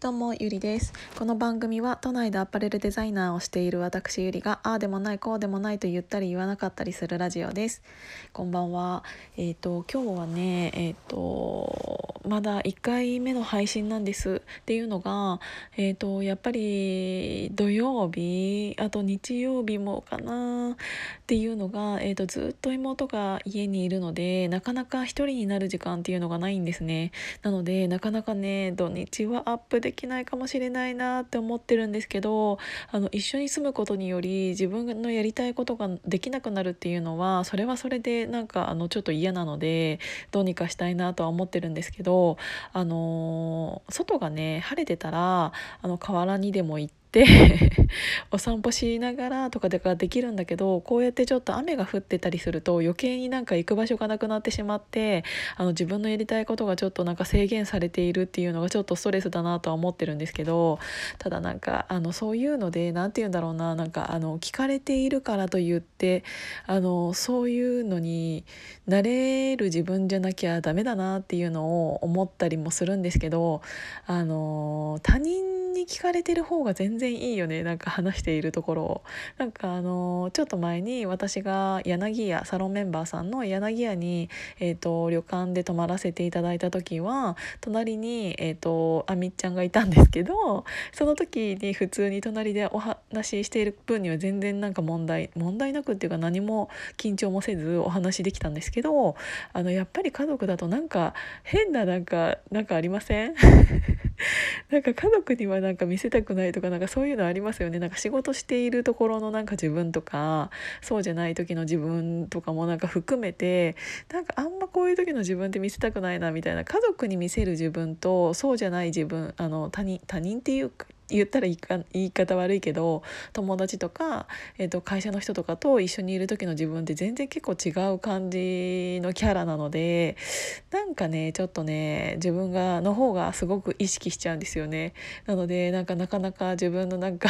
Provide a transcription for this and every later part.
どうもゆりです。この番組は都内でアパレルデザイナーをしている私ゆりがああでもないこうでもないと言ったり言わなかったりするラジオです。こんばんは。えっ、ー、と今日はねえっ、ー、とまだ1回目の配信なんです。っていうのがえっ、ー、とやっぱり土曜日あと日曜日もかな。っていうのがえっ、とずっと妹が家にいるのでなかなか一人になる時間っていうのがないんですね。なのでなかなかね土日はアップでできないかもしれないなって思ってるんですけどあの一緒に住むことにより自分のやりたいことができなくなるっていうのはそれはそれでなんかあのちょっと嫌なのでどうにかしたいなとは思ってるんですけどあの外がね晴れてたらあの河原にでも行って お散歩しながらとかでできるんだけどこうやってちょっと雨が降ってたりすると余計になんか行く場所がなくなってしまってあの自分のやりたいことがちょっとなんか制限されているっていうのがちょっとストレスだなとは思ってるんですけどただなんかあのそういうので何て言うんだろうななんかあの聞かれているからと言ってあのそういうのになれる自分じゃなきゃダメだなっていうのを思ったりもするんですけどあの他人に聞かれてる方が全然いいよね。なんか話しているところを。なんかあのちょっと前に私が柳屋サロンメンバーさんの柳屋に、えーと、旅館で泊まらせていただいた時は隣に、えーと、あみっちゃんがいたんですけどその時に普通に隣でお話ししている分には全然なんか問題問題なくっていうか何も緊張もせずお話しできたんですけどあのやっぱり家族だとなんか変ななんかなんかありません？なんか家族にはなんか見せたくないとかなんかそういうのありますよね。なんか仕事しているところのなんか自分とかそうじゃない時の自分とかもなんか含めてなんかあんまこういう時の自分って見せたくないなみたいな。家族に見せる自分とそうじゃない自分あの他人他人っていうか言ったら言いか言い方悪いけど友達とか、えーと、会社の人とかと一緒にいる時の自分って全然結構違う感じのキャラなのでなんかねちょっとね自分がの方がすごく意識しちゃうんですよね。なのでなんかなかなか自分のなんか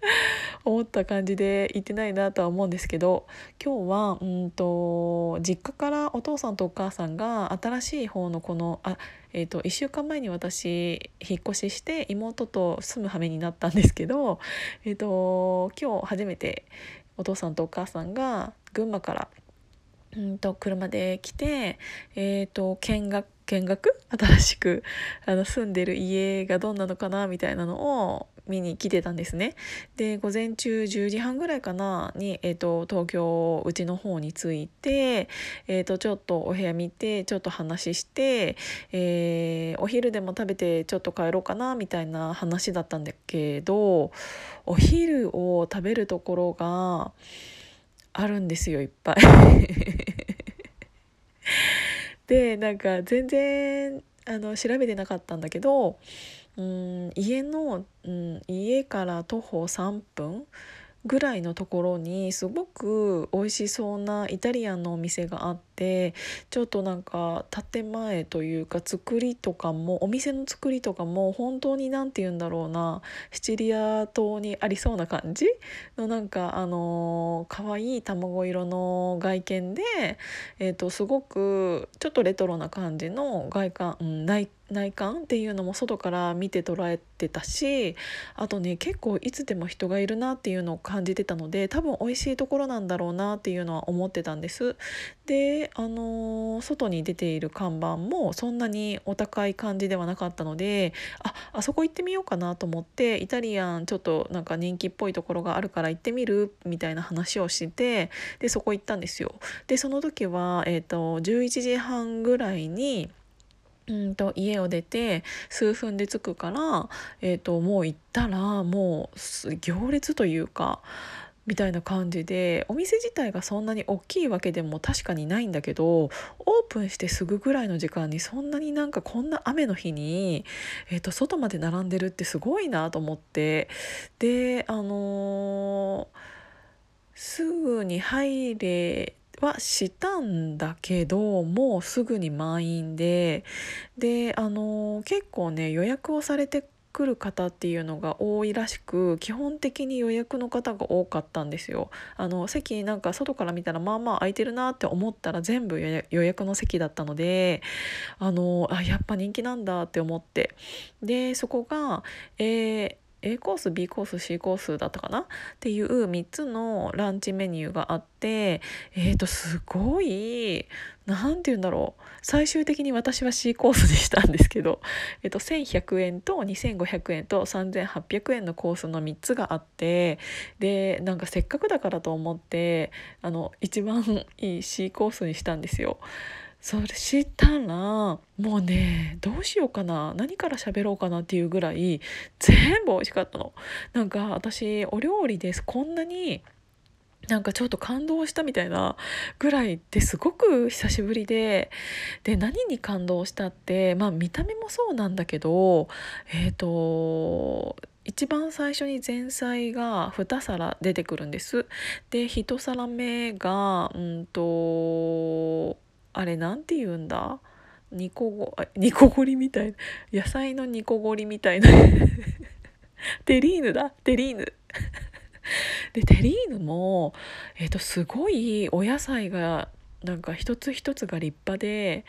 思った感じで行ってないなとは思うんですけど今日はうんと実家からお父さんとお母さんが新しい方のこのあ、えーと、1週間前に私引っ越しして妹と住む羽目になったんですけど、えーと、今日初めてお父さんとお母さんが群馬からうんと車で来て、えーと見学見学？新しくあの住んでる家がどんなのかなみたいなのを見に来てたんですね。で午前中10時半ぐらいかなに、えーと、東京うちの方に着いて、えーと、ちょっとお部屋見てちょっと話して、えー、お昼でも食べてちょっと帰ろうかなみたいな話だったんだけどお昼を食べるところがあるんですよいっぱい。でなんか全然あの調べてなかったんだけどうん家の、うん、家から徒歩3分ぐらいのところにすごく美味しそうなイタリアンのお店があってちょっとなんか建前というか作りとかもお店の作りとかも本当に何て言うんだろうなシチリア島にありそうな感じのなんかあの可愛い卵色の外見で、えーと、すごくちょっとレトロな感じの外観、うん、内内観っていうのも外から見て捉えてたしあとね結構いつでも人がいるなっていうのを感じてたので多分美味しいところなんだろうなっていうのは思ってたんです。であのー、外に出ている看板もそんなにお高い感じではなかったのでああそこ行ってみようかなと思ってイタリアンちょっとなんか人気っぽいところがあるから行ってみるみたいな話をしてでそこ行ったんですよ。でその時は、えーと11時半ぐらいにうんと家を出て数分で着くから、えーと、もう行ったらもう行列というかみたいな感じでお店自体がそんなに大きいわけでも確かにないんだけどオープンしてすぐぐらいの時間にそんなになんかこんな雨の日に、えーと、外まで並んでるってすごいなと思ってであのー、すぐに入れはしたんだけどもうすぐに満員でであの結構ね予約をされて来る方っていうのが多いらしく基本的に予約の方が多かったんですよ。あの席なんか外から見たらまあまあ空いてるなって思ったら全部予約の席だったのであのあやっぱ人気なんだって思ってでそこが、えー A コース B コース C コースだったかな？っていう3つのランチメニューがあってえーとすごい何て言うんだろう最終的に私は C コースにしたんですけど、えー、と1100円と2500円と3800円のコースの3つがあってでなんかせっかくだからと思ってあの一番いい C コースにしたんですよ。そしたらもうねどうしようかな何から喋ろうかなっていうぐらい全部美味しかったの。なんか私お料理ですこんなになんかちょっと感動したみたいなぐらいってすごく久しぶりでで何に感動したってまあ見た目もそうなんだけどえっ、ー、と一番最初に前菜が2皿出てくるんです。で1皿目がうんとあれなんて言うんだ？煮こご煮こごりみたいな。野菜の煮こごりみたいな。テリーヌだ。テリーヌ。でテリーヌも、えーとすごいお野菜がなんか一つ一つが立派で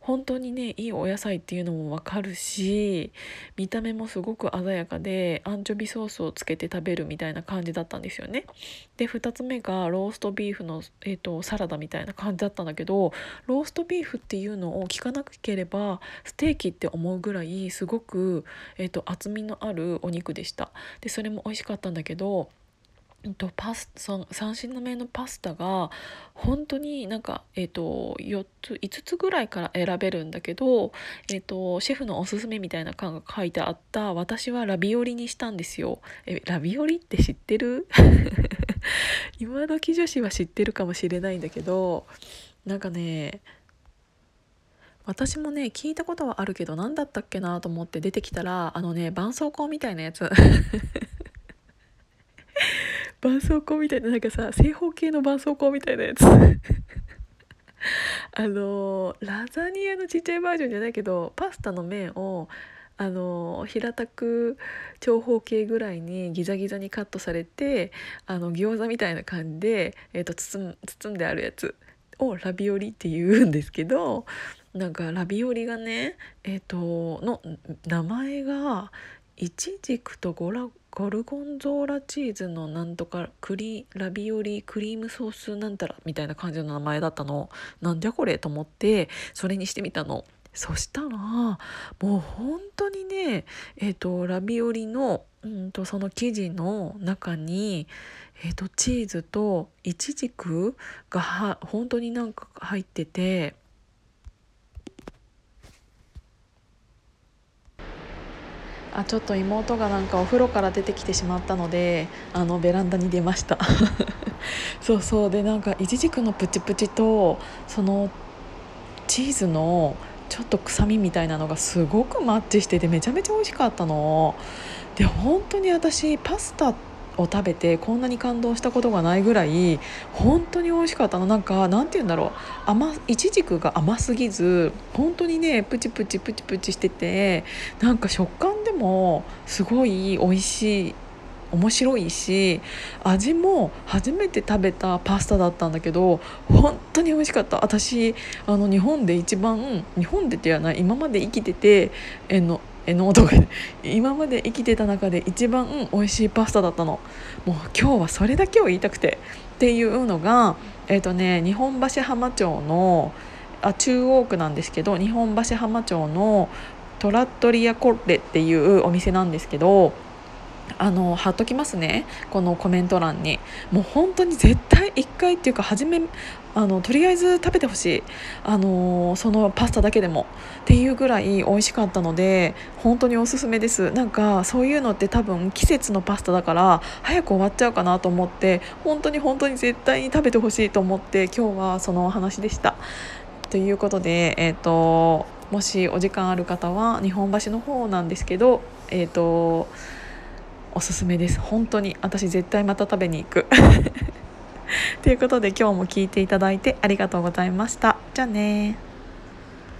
本当にねいいお野菜っていうのもわかるし見た目もすごく鮮やかでアンチョビソースをつけて食べるみたいな感じだったんですよね。で2つ目がローストビーフの、えーと、サラダみたいな感じだったんだけどローストビーフっていうのを聞かなければステーキって思うぐらいすごく、えーと厚みのあるお肉でした。でそれも美味しかったんだけどとパス3品目のパスタが本当になんか、えーと、4つ5つぐらいから選べるんだけど、えーと、シェフのおすすめみたいな感が書いてあった私はラビオリにしたんですよ。えラビオリって知ってる？今時女子は知ってるかもしれないんだけどなんかね私もね聞いたことはあるけど何だったっけなと思って出てきたらあのね絆創膏みたいなやつ絆創膏みたいななんかさ正方形の絆創膏みたいなやつ。あのラザニアのちっちゃいバージョンじゃないけどパスタの麺をあの平たく長方形ぐらいにギザギザにカットされてあの餃子みたいな感じで、えーと、包包んであるやつ。をラビオリって言うんですけどなんかラビオリがねえっ、ー、との名前がイチジクとゴラゴルゴンゾーラチーズのなんとかクリラビオリクリームソースなんたらみたいな感じの名前だったのなんじゃこれと思ってそれにしてみたの。そしたらもう本当にねえっ、ー、とラビオリのうんとその生地の中に、えーと、チーズとイチジクがは本当になんか入っててあちょっと妹がなんかお風呂から出てきてしまったのであのベランダに出ました。そうそう。でなんかいちじくのプチプチとそのチーズのちょっと臭みみたいなのがすごくマッチしててめちゃめちゃ美味しかったの。で本当に私パスタを食べてこんなに感動したことがないぐらい本当に美味しかったの。なんかなんて言うんだろう。甘いちじくが甘すぎず本当にねプチプチプチプチしててなんか食感もすごい美味しい面白いし味も初めて食べたパスタだったんだけど本当に美味しかった。私あの日本で一番日本でではない今まで生きててえのえのとか今まで生きてた中で一番美味しいパスタだったの。もう今日はそれだけを言いたくて。っていうのがえっ、ー、とね日本橋浜町のあ中央区なんですけど日本橋浜町のトラットリアコッレっていうお店なんですけどあの貼っときますね。このコメント欄に。もう本当に絶対1回っていうか初めあのとりあえず食べてほしい。あのそのパスタだけでも。っていうぐらい美味しかったので本当におすすめです。なんかそういうのって多分季節のパスタだから早く終わっちゃうかなと思って本当に本当に絶対に食べてほしいと思って今日はそのお話でした。ということでえ、ー、ともしお時間ある方は日本橋の方なんですけどえっ、ー、とおすすめです。本当に。私絶対また食べに行く。ということで今日も聞いていただいてありがとうございました。じゃあね